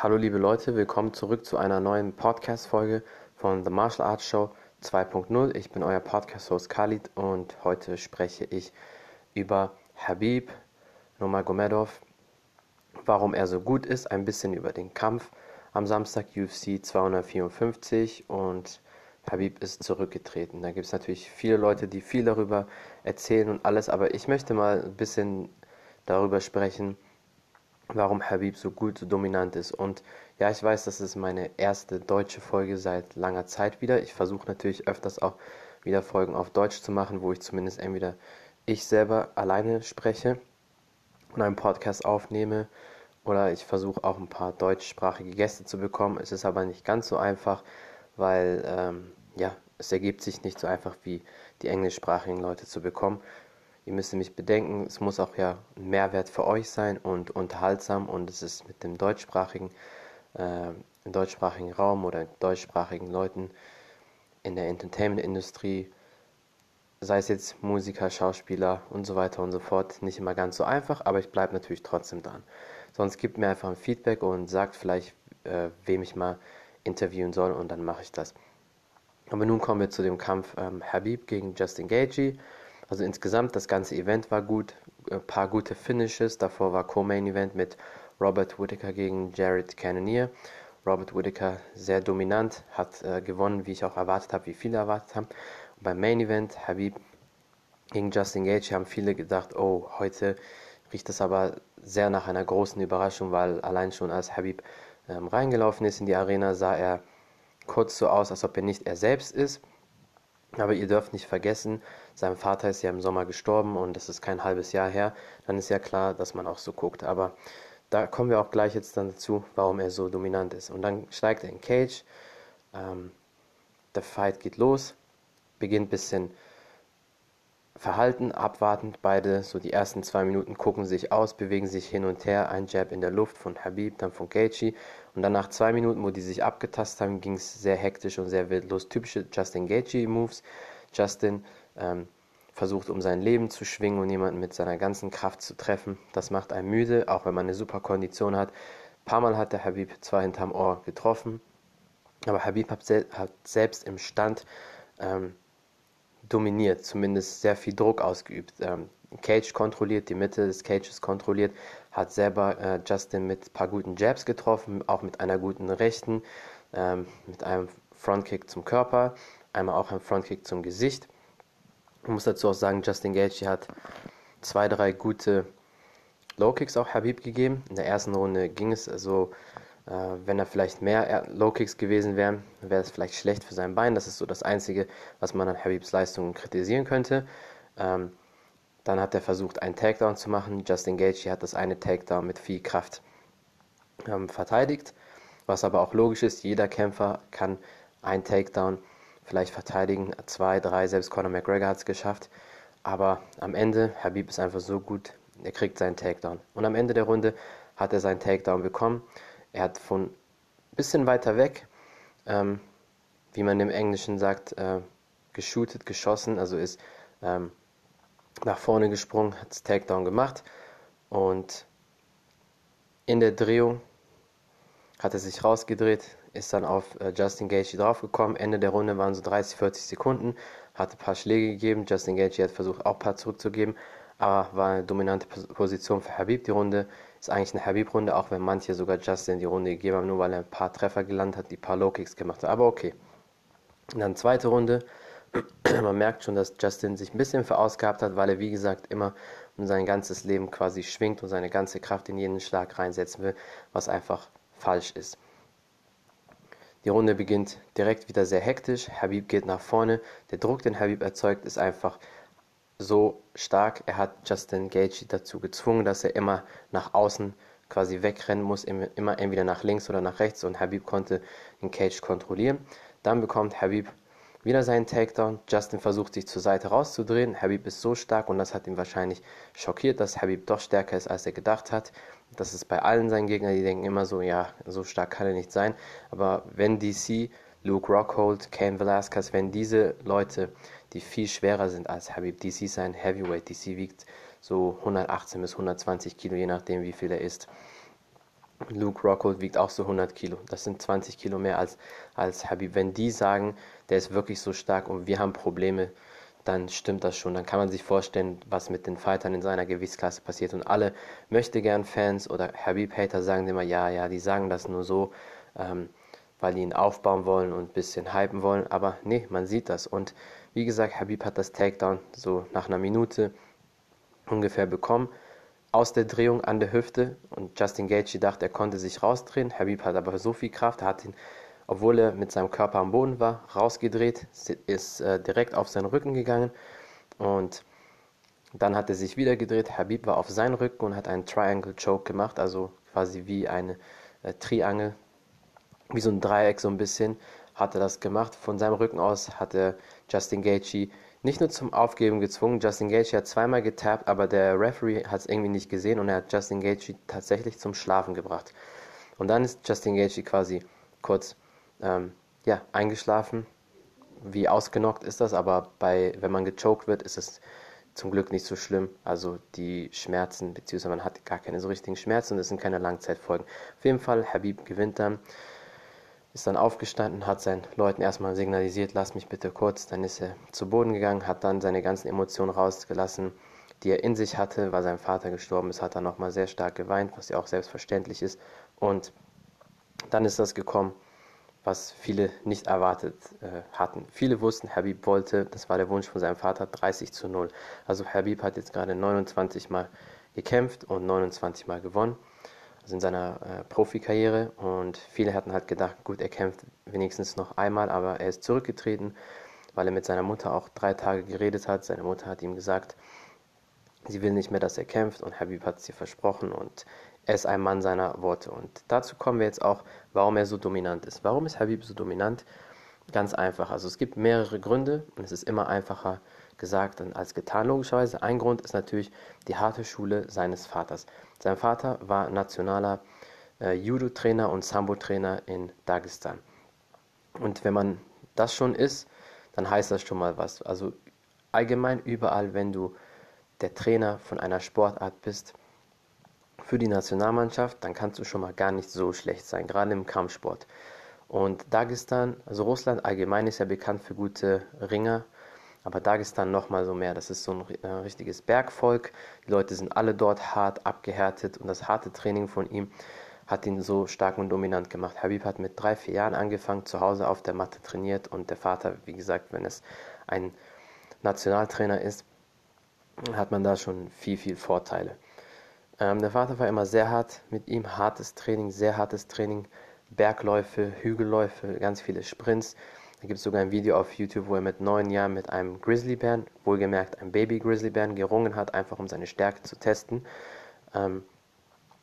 Hallo liebe Leute, willkommen zurück zu einer neuen Podcast-Folge von The Martial Arts Show 2.0. Ich bin euer Podcast-Host Khalid und heute spreche ich über Habib Nurmagomedov, warum er so gut ist, ein bisschen über den Kampf am Samstag UFC 254 und Habib ist zurückgetreten. Da gibt es natürlich viele Leute, die viel darüber erzählen und alles, aber ich möchte mal ein bisschen darüber sprechen, warum Habib so gut, so dominant ist. Und ja, ich weiß, das ist meine erste deutsche Folge seit langer Zeit wieder. Ich versuche natürlich öfters auch wieder Folgen auf Deutsch zu machen, wo ich zumindest entweder ich selber alleine spreche und einen Podcast aufnehme oder ich versuche auch ein paar deutschsprachige Gäste zu bekommen. Es ist aber nicht ganz so einfach, weil ähm, ja, es ergibt sich nicht so einfach wie die englischsprachigen Leute zu bekommen. Ihr müsst nämlich bedenken, es muss auch ja ein Mehrwert für euch sein und unterhaltsam und es ist mit dem deutschsprachigen, äh, im deutschsprachigen Raum oder deutschsprachigen Leuten in der Entertainment-Industrie, sei es jetzt Musiker, Schauspieler und so weiter und so fort, nicht immer ganz so einfach, aber ich bleibe natürlich trotzdem dran. Sonst gebt mir einfach ein Feedback und sagt vielleicht, äh, wem ich mal interviewen soll und dann mache ich das. Aber nun kommen wir zu dem Kampf ähm, Habib gegen Justin Gaethje. Also insgesamt das ganze Event war gut, ein paar gute Finishes. Davor war Co-Main Event mit Robert Whittaker gegen Jared Cannonier. Robert Whittaker sehr dominant, hat äh, gewonnen, wie ich auch erwartet habe, wie viele erwartet haben. Und beim Main Event Habib gegen Justin Gage haben viele gedacht, oh, heute riecht es aber sehr nach einer großen Überraschung, weil allein schon als Habib ähm, reingelaufen ist in die Arena, sah er kurz so aus, als ob er nicht er selbst ist. Aber ihr dürft nicht vergessen, sein Vater ist ja im Sommer gestorben und das ist kein halbes Jahr her. Dann ist ja klar, dass man auch so guckt. Aber da kommen wir auch gleich jetzt dann dazu, warum er so dominant ist. Und dann steigt er in Cage. Ähm, der Fight geht los, beginnt ein bisschen verhalten, abwartend. Beide, so die ersten zwei Minuten, gucken sich aus, bewegen sich hin und her. Ein Jab in der Luft von Habib, dann von Gaethje. Und dann nach zwei Minuten, wo die sich abgetastet haben, ging es sehr hektisch und sehr wild los. Typische Justin Gaethje-Moves. Justin ähm, versucht, um sein Leben zu schwingen und jemanden mit seiner ganzen Kraft zu treffen. Das macht einen müde, auch wenn man eine super Kondition hat. Ein paar Mal hat der Habib zwar hinterm Ohr getroffen, aber Habib hat selbst im Stand ähm, dominiert, zumindest sehr viel Druck ausgeübt. Ähm, Cage kontrolliert, die Mitte des Cages kontrolliert, hat selber äh, Justin mit ein paar guten Jabs getroffen, auch mit einer guten Rechten, ähm, mit einem Frontkick zum Körper, einmal auch ein Frontkick zum Gesicht. Ich muss dazu auch sagen, Justin Gaethje hat zwei, drei gute Low Kicks auch Habib gegeben. In der ersten Runde ging es also, äh, wenn er vielleicht mehr Low Kicks gewesen wäre, wäre es vielleicht schlecht für sein Bein. Das ist so das Einzige, was man an Habibs Leistungen kritisieren könnte. Ähm, dann hat er versucht, einen Takedown zu machen. Justin Gaethje hat das eine Takedown mit viel Kraft ähm, verteidigt, was aber auch logisch ist. Jeder Kämpfer kann einen Takedown vielleicht verteidigen, zwei, drei, selbst Conor McGregor hat es geschafft. Aber am Ende, Habib ist einfach so gut, er kriegt seinen Takedown. Und am Ende der Runde hat er seinen Takedown bekommen. Er hat von ein bisschen weiter weg, ähm, wie man im Englischen sagt, äh, geshootet, geschossen, also ist ähm, nach vorne gesprungen, hat das Takedown gemacht und in der Drehung hat er sich rausgedreht, ist dann auf äh, Justin Gaethje draufgekommen. Ende der Runde waren so 30, 40 Sekunden, hat ein paar Schläge gegeben. Justin Gaethje hat versucht, auch ein paar zurückzugeben, aber war eine dominante Position für Habib. Die Runde ist eigentlich eine Habib-Runde, auch wenn manche sogar Justin die Runde gegeben haben, nur weil er ein paar Treffer gelandet hat, die paar Low-Kicks gemacht hat. Aber okay. Und dann zweite Runde. Man merkt schon, dass Justin sich ein bisschen verausgabt hat, weil er, wie gesagt, immer um sein ganzes Leben quasi schwingt und seine ganze Kraft in jeden Schlag reinsetzen will, was einfach falsch ist. Die Runde beginnt direkt wieder sehr hektisch. Habib geht nach vorne. Der Druck, den Habib erzeugt, ist einfach so stark. Er hat Justin Gaethje dazu gezwungen, dass er immer nach außen quasi wegrennen muss, immer entweder nach links oder nach rechts und Habib konnte den Cage kontrollieren. Dann bekommt Habib wieder seinen Takedown. Justin versucht sich zur Seite rauszudrehen. Habib ist so stark und das hat ihn wahrscheinlich schockiert, dass Habib doch stärker ist, als er gedacht hat. Das ist bei allen seinen Gegnern, die denken immer so, ja, so stark kann er nicht sein. Aber wenn DC, Luke Rockhold, Cain Velasquez, wenn diese Leute, die viel schwerer sind als Habib, DC ist ein Heavyweight, DC wiegt so 118 bis 120 Kilo, je nachdem wie viel er ist. Luke Rockhold wiegt auch so 100 Kilo. Das sind 20 Kilo mehr als, als Habib. Wenn die sagen, der ist wirklich so stark und wir haben Probleme, dann stimmt das schon. Dann kann man sich vorstellen, was mit den Fightern in seiner Gewichtsklasse passiert. Und alle möchte gern Fans oder Habib-Hater sagen immer, ja, ja, die sagen das nur so, ähm, weil die ihn aufbauen wollen und ein bisschen hypen wollen. Aber nee, man sieht das. Und wie gesagt, Habib hat das Takedown so nach einer Minute ungefähr bekommen aus der Drehung an der Hüfte und Justin Gaethje dachte, er konnte sich rausdrehen. Habib hat aber so viel Kraft, er hat ihn, obwohl er mit seinem Körper am Boden war, rausgedreht, ist äh, direkt auf seinen Rücken gegangen und dann hat er sich wieder gedreht. Habib war auf seinen Rücken und hat einen Triangle Choke gemacht, also quasi wie eine äh, Triangel, wie so ein Dreieck so ein bisschen, hat er das gemacht. Von seinem Rücken aus hat er Justin Gaethje nicht nur zum Aufgeben gezwungen. Justin Gaethje hat zweimal getappt, aber der Referee hat es irgendwie nicht gesehen und er hat Justin Gaethje tatsächlich zum Schlafen gebracht. Und dann ist Justin Gaethje quasi kurz ähm, ja, eingeschlafen. Wie ausgenockt ist das, aber bei, wenn man gechoked wird, ist es zum Glück nicht so schlimm. Also die Schmerzen, beziehungsweise man hat gar keine so richtigen Schmerzen und es sind keine Langzeitfolgen. Auf jeden Fall, Habib gewinnt dann ist dann aufgestanden, hat seinen Leuten erstmal signalisiert, lass mich bitte kurz. Dann ist er zu Boden gegangen, hat dann seine ganzen Emotionen rausgelassen, die er in sich hatte, weil sein Vater gestorben ist, hat er nochmal sehr stark geweint, was ja auch selbstverständlich ist. Und dann ist das gekommen, was viele nicht erwartet äh, hatten. Viele wussten, Habib wollte, das war der Wunsch von seinem Vater, 30 zu 0. Also Habib hat jetzt gerade 29 Mal gekämpft und 29 Mal gewonnen also in seiner äh, Profikarriere. Und viele hatten halt gedacht, gut, er kämpft wenigstens noch einmal, aber er ist zurückgetreten, weil er mit seiner Mutter auch drei Tage geredet hat. Seine Mutter hat ihm gesagt, sie will nicht mehr, dass er kämpft und Habib hat es ihr versprochen und er ist ein Mann seiner Worte. Und dazu kommen wir jetzt auch, warum er so dominant ist. Warum ist Habib so dominant? Ganz einfach. Also es gibt mehrere Gründe und es ist immer einfacher, gesagt als getan, logischerweise. Ein Grund ist natürlich die harte Schule seines Vaters. Sein Vater war nationaler äh, Judo-Trainer und Sambo-Trainer in Dagestan. Und wenn man das schon ist, dann heißt das schon mal was. Also allgemein überall, wenn du der Trainer von einer Sportart bist, für die Nationalmannschaft, dann kannst du schon mal gar nicht so schlecht sein, gerade im Kampfsport. Und Dagestan, also Russland allgemein ist ja bekannt für gute Ringer aber Dagestan nochmal so mehr. Das ist so ein äh, richtiges Bergvolk. Die Leute sind alle dort hart abgehärtet und das harte Training von ihm hat ihn so stark und dominant gemacht. Habib hat mit drei, vier Jahren angefangen, zu Hause auf der Matte trainiert und der Vater, wie gesagt, wenn es ein Nationaltrainer ist, hat man da schon viel, viel Vorteile. Ähm, der Vater war immer sehr hart mit ihm, hartes Training, sehr hartes Training, Bergläufe, Hügelläufe, ganz viele Sprints. Da gibt es sogar ein Video auf YouTube, wo er mit neun Jahren mit einem Grizzlybären, wohlgemerkt ein Baby Grizzlybären, gerungen hat, einfach um seine Stärke zu testen. Ähm,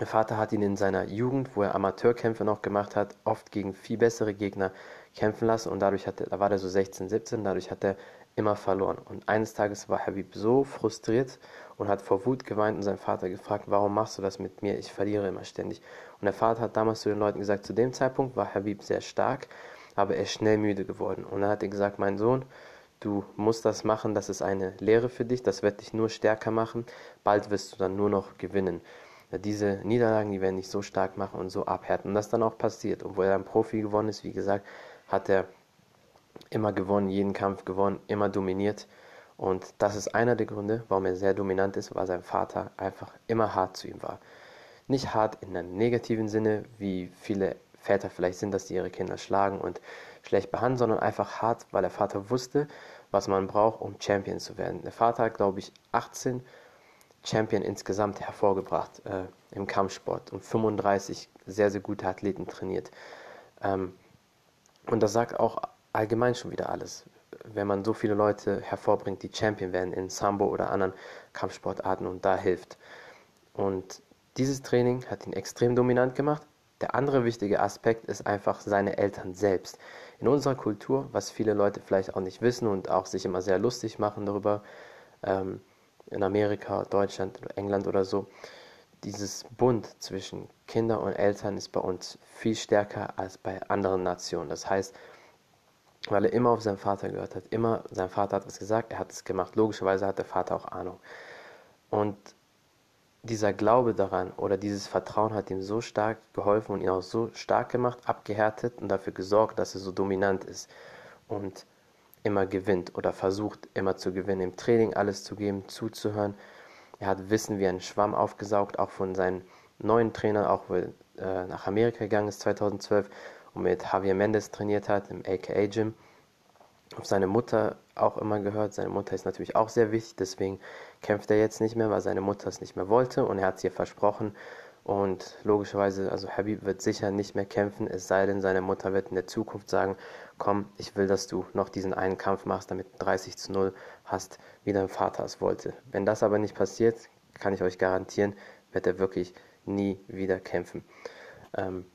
der Vater hat ihn in seiner Jugend, wo er Amateurkämpfe noch gemacht hat, oft gegen viel bessere Gegner kämpfen lassen und dadurch hat er, da war er so 16, 17, dadurch hat er immer verloren. Und eines Tages war Habib so frustriert und hat vor Wut geweint und seinen Vater gefragt, warum machst du das mit mir? Ich verliere immer ständig. Und der Vater hat damals zu den Leuten gesagt, zu dem Zeitpunkt war Habib sehr stark aber er ist schnell müde geworden. Und dann hat er gesagt, mein Sohn, du musst das machen, das ist eine Lehre für dich, das wird dich nur stärker machen, bald wirst du dann nur noch gewinnen. Diese Niederlagen, die werden dich so stark machen und so abhärten. Und das dann auch passiert. Obwohl er ein Profi gewonnen ist, wie gesagt, hat er immer gewonnen, jeden Kampf gewonnen, immer dominiert. Und das ist einer der Gründe, warum er sehr dominant ist, weil sein Vater einfach immer hart zu ihm war. Nicht hart in einem negativen Sinne, wie viele Väter vielleicht sind, dass die ihre Kinder schlagen und schlecht behandeln, sondern einfach hart, weil der Vater wusste, was man braucht, um Champion zu werden. Der Vater hat, glaube ich, 18 Champion insgesamt hervorgebracht äh, im Kampfsport und 35 sehr, sehr gute Athleten trainiert. Ähm, und das sagt auch allgemein schon wieder alles. Wenn man so viele Leute hervorbringt, die Champion werden in Sambo oder anderen Kampfsportarten und da hilft. Und dieses Training hat ihn extrem dominant gemacht, der andere wichtige Aspekt ist einfach seine Eltern selbst. In unserer Kultur, was viele Leute vielleicht auch nicht wissen und auch sich immer sehr lustig machen darüber, ähm, in Amerika, Deutschland, England oder so, dieses Bund zwischen Kinder und Eltern ist bei uns viel stärker als bei anderen Nationen. Das heißt, weil er immer auf seinen Vater gehört hat, immer sein Vater hat was gesagt, er hat es gemacht. Logischerweise hat der Vater auch Ahnung. Und dieser Glaube daran oder dieses Vertrauen hat ihm so stark geholfen und ihn auch so stark gemacht, abgehärtet und dafür gesorgt, dass er so dominant ist und immer gewinnt oder versucht immer zu gewinnen, im Training alles zu geben, zuzuhören. Er hat Wissen wie ein Schwamm aufgesaugt, auch von seinen neuen Trainern, auch weil er nach Amerika gegangen ist 2012 und mit Javier Mendes trainiert hat im AKA Gym. Auf seine Mutter auch immer gehört. Seine Mutter ist natürlich auch sehr wichtig, deswegen kämpft er jetzt nicht mehr, weil seine Mutter es nicht mehr wollte und er hat es ihr versprochen. Und logischerweise, also Habib wird sicher nicht mehr kämpfen, es sei denn, seine Mutter wird in der Zukunft sagen, komm, ich will, dass du noch diesen einen Kampf machst, damit du 30 zu 0 hast, wie dein Vater es wollte. Wenn das aber nicht passiert, kann ich euch garantieren, wird er wirklich nie wieder kämpfen. Ähm,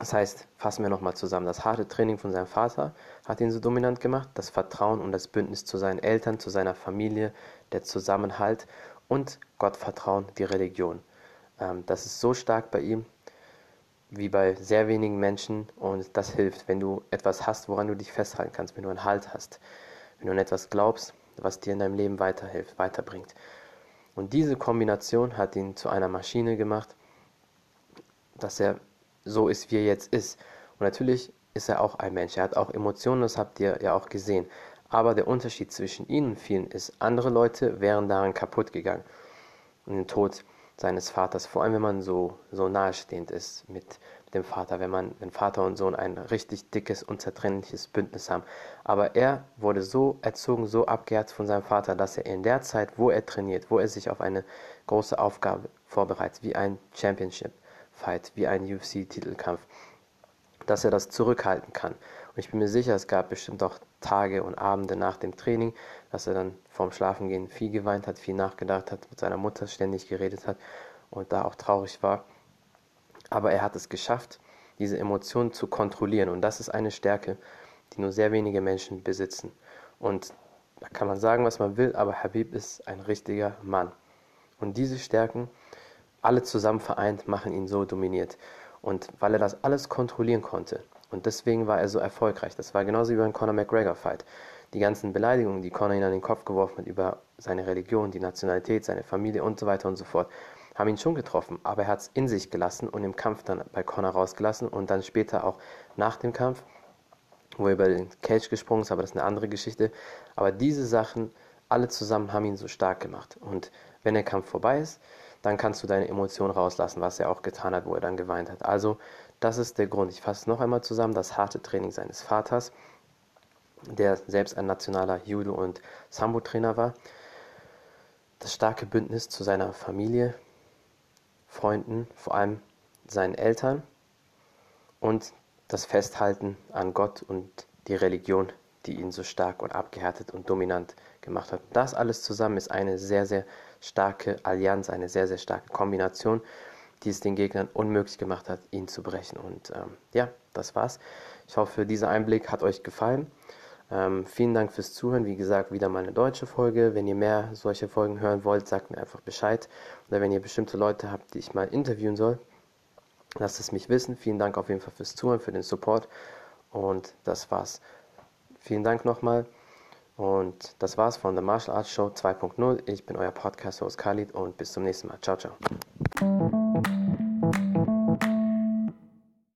das heißt, fassen wir nochmal zusammen. Das harte Training von seinem Vater hat ihn so dominant gemacht, das Vertrauen und das Bündnis zu seinen Eltern, zu seiner Familie, der Zusammenhalt und Gottvertrauen, die Religion. Ähm, das ist so stark bei ihm wie bei sehr wenigen Menschen und das hilft, wenn du etwas hast, woran du dich festhalten kannst, wenn du einen Halt hast, wenn du an etwas glaubst, was dir in deinem Leben weiterhilft, weiterbringt. Und diese Kombination hat ihn zu einer Maschine gemacht, dass er so ist, wie er jetzt ist. Und natürlich ist er auch ein Mensch. Er hat auch Emotionen, das habt ihr ja auch gesehen. Aber der Unterschied zwischen ihnen und vielen ist, andere Leute wären daran kaputt gegangen. Und den Tod seines Vaters, vor allem wenn man so, so nahestehend ist mit dem Vater, wenn man, wenn Vater und Sohn ein richtig dickes, unzertrennliches Bündnis haben. Aber er wurde so erzogen, so abgehärtet von seinem Vater, dass er in der Zeit, wo er trainiert, wo er sich auf eine große Aufgabe vorbereitet, wie ein Championship, Fight, wie ein UFC-Titelkampf, dass er das zurückhalten kann. Und ich bin mir sicher, es gab bestimmt auch Tage und Abende nach dem Training, dass er dann vorm Schlafengehen viel geweint hat, viel nachgedacht hat, mit seiner Mutter ständig geredet hat und da auch traurig war. Aber er hat es geschafft, diese Emotionen zu kontrollieren. Und das ist eine Stärke, die nur sehr wenige Menschen besitzen. Und da kann man sagen, was man will, aber Habib ist ein richtiger Mann. Und diese Stärken alle zusammen vereint, machen ihn so dominiert. Und weil er das alles kontrollieren konnte, und deswegen war er so erfolgreich. Das war genauso wie beim Conor McGregor-Fight. Die ganzen Beleidigungen, die Conor ihn an den Kopf geworfen hat über seine Religion, die Nationalität, seine Familie und so weiter und so fort, haben ihn schon getroffen. Aber er hat es in sich gelassen und im Kampf dann bei Conor rausgelassen und dann später auch nach dem Kampf, wo er über den Cage gesprungen ist, aber das ist eine andere Geschichte. Aber diese Sachen, alle zusammen, haben ihn so stark gemacht. Und wenn der Kampf vorbei ist, dann kannst du deine Emotionen rauslassen, was er auch getan hat, wo er dann geweint hat. Also, das ist der Grund. Ich fasse noch einmal zusammen: das harte Training seines Vaters, der selbst ein nationaler Judo- und Sambo-Trainer war, das starke Bündnis zu seiner Familie, Freunden, vor allem seinen Eltern und das Festhalten an Gott und die Religion, die ihn so stark und abgehärtet und dominant gemacht hat. Das alles zusammen ist eine sehr, sehr starke Allianz, eine sehr, sehr starke Kombination, die es den Gegnern unmöglich gemacht hat, ihn zu brechen. Und ähm, ja, das war's. Ich hoffe, dieser Einblick hat euch gefallen. Ähm, vielen Dank fürs Zuhören. Wie gesagt, wieder mal eine deutsche Folge. Wenn ihr mehr solche Folgen hören wollt, sagt mir einfach Bescheid. Oder wenn ihr bestimmte Leute habt, die ich mal interviewen soll, lasst es mich wissen. Vielen Dank auf jeden Fall fürs Zuhören, für den Support. Und das war's. Vielen Dank nochmal. Und das war's von The Martial Arts Show 2.0. Ich bin euer Podcast-Host Khalid und bis zum nächsten Mal. Ciao, ciao.